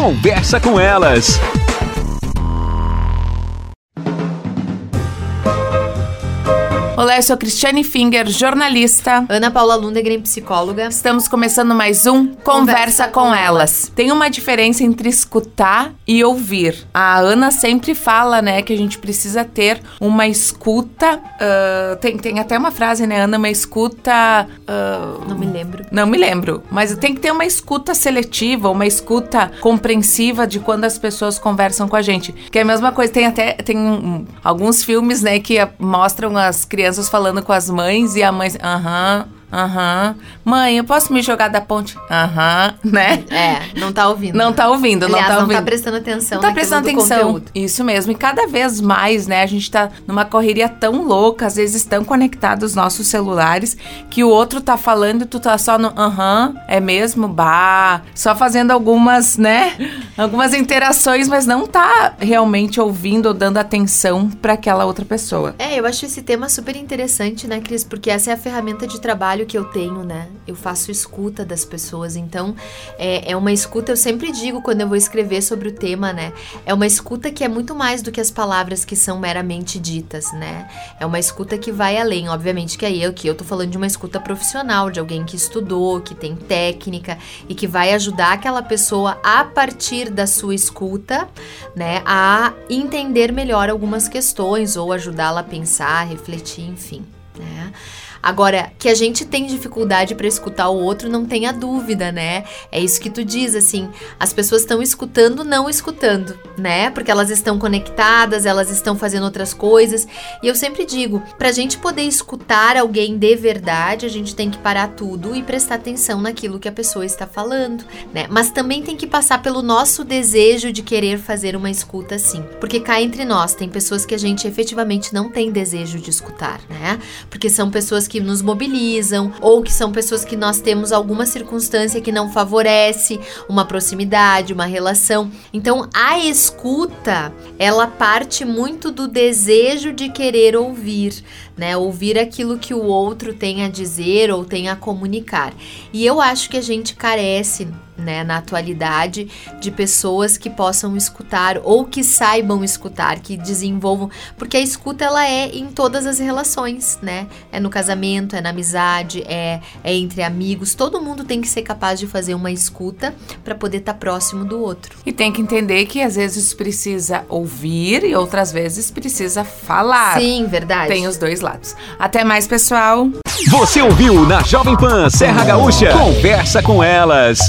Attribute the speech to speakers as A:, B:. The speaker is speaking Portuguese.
A: Conversa com elas.
B: Olá, eu sou Cristiane Finger, jornalista.
C: Ana Paula Lundegren, psicóloga.
B: Estamos começando mais um Conversa, Conversa com, com elas. elas. Tem uma diferença entre escutar e ouvir. A Ana sempre fala, né, que a gente precisa ter uma escuta. Uh, tem, tem até uma frase, né, Ana? Uma escuta.
C: Uh, não me lembro.
B: Não me lembro. Mas tem que ter uma escuta seletiva, uma escuta compreensiva de quando as pessoas conversam com a gente. Que é a mesma coisa. Tem até tem um, alguns filmes, né, que mostram as crianças crianças falando com as mães e a mãe, aham. Aham. Uhum. Mãe, eu posso me jogar da ponte? Aham, uhum, né?
C: É, não tá ouvindo.
B: Não tá ouvindo,
C: Aliás,
B: não tá
C: não
B: ouvindo.
C: tá prestando atenção
B: Não tá prestando atenção.
C: Conteúdo.
B: Isso mesmo. E cada vez mais, né, a gente tá numa correria tão louca, às vezes tão conectados os nossos celulares, que o outro tá falando e tu tá só no aham, uhum, é mesmo? Bah, só fazendo algumas, né, algumas interações, mas não tá realmente ouvindo ou dando atenção para aquela outra pessoa.
C: É, eu acho esse tema super interessante, né, Cris? Porque essa é a ferramenta de trabalho que eu tenho, né? Eu faço escuta das pessoas, então é, é uma escuta, eu sempre digo quando eu vou escrever sobre o tema, né? É uma escuta que é muito mais do que as palavras que são meramente ditas, né? É uma escuta que vai além, obviamente que aí eu que eu tô falando de uma escuta profissional, de alguém que estudou, que tem técnica e que vai ajudar aquela pessoa a partir da sua escuta, né, a entender melhor algumas questões ou ajudá-la a pensar, refletir, enfim, né? Agora, que a gente tem dificuldade para escutar o outro, não tenha dúvida, né? É isso que tu diz, assim, as pessoas estão escutando, não escutando, né? Porque elas estão conectadas, elas estão fazendo outras coisas. E eu sempre digo, pra gente poder escutar alguém de verdade, a gente tem que parar tudo e prestar atenção naquilo que a pessoa está falando, né? Mas também tem que passar pelo nosso desejo de querer fazer uma escuta assim. Porque cá entre nós tem pessoas que a gente efetivamente não tem desejo de escutar, né? Porque são pessoas que nos mobilizam ou que são pessoas que nós temos alguma circunstância que não favorece uma proximidade, uma relação. Então, a escuta, ela parte muito do desejo de querer ouvir, né? Ouvir aquilo que o outro tem a dizer ou tem a comunicar. E eu acho que a gente carece né, na atualidade, de pessoas que possam escutar ou que saibam escutar, que desenvolvam, porque a escuta ela é em todas as relações, né? É no casamento, é na amizade, é, é entre amigos. Todo mundo tem que ser capaz de fazer uma escuta para poder estar tá próximo do outro.
B: E tem que entender que às vezes precisa ouvir e outras vezes precisa falar.
C: Sim, verdade.
B: Tem os dois lados. Até mais, pessoal.
A: Você ouviu na Jovem Pan Serra Gaúcha? Conversa com elas.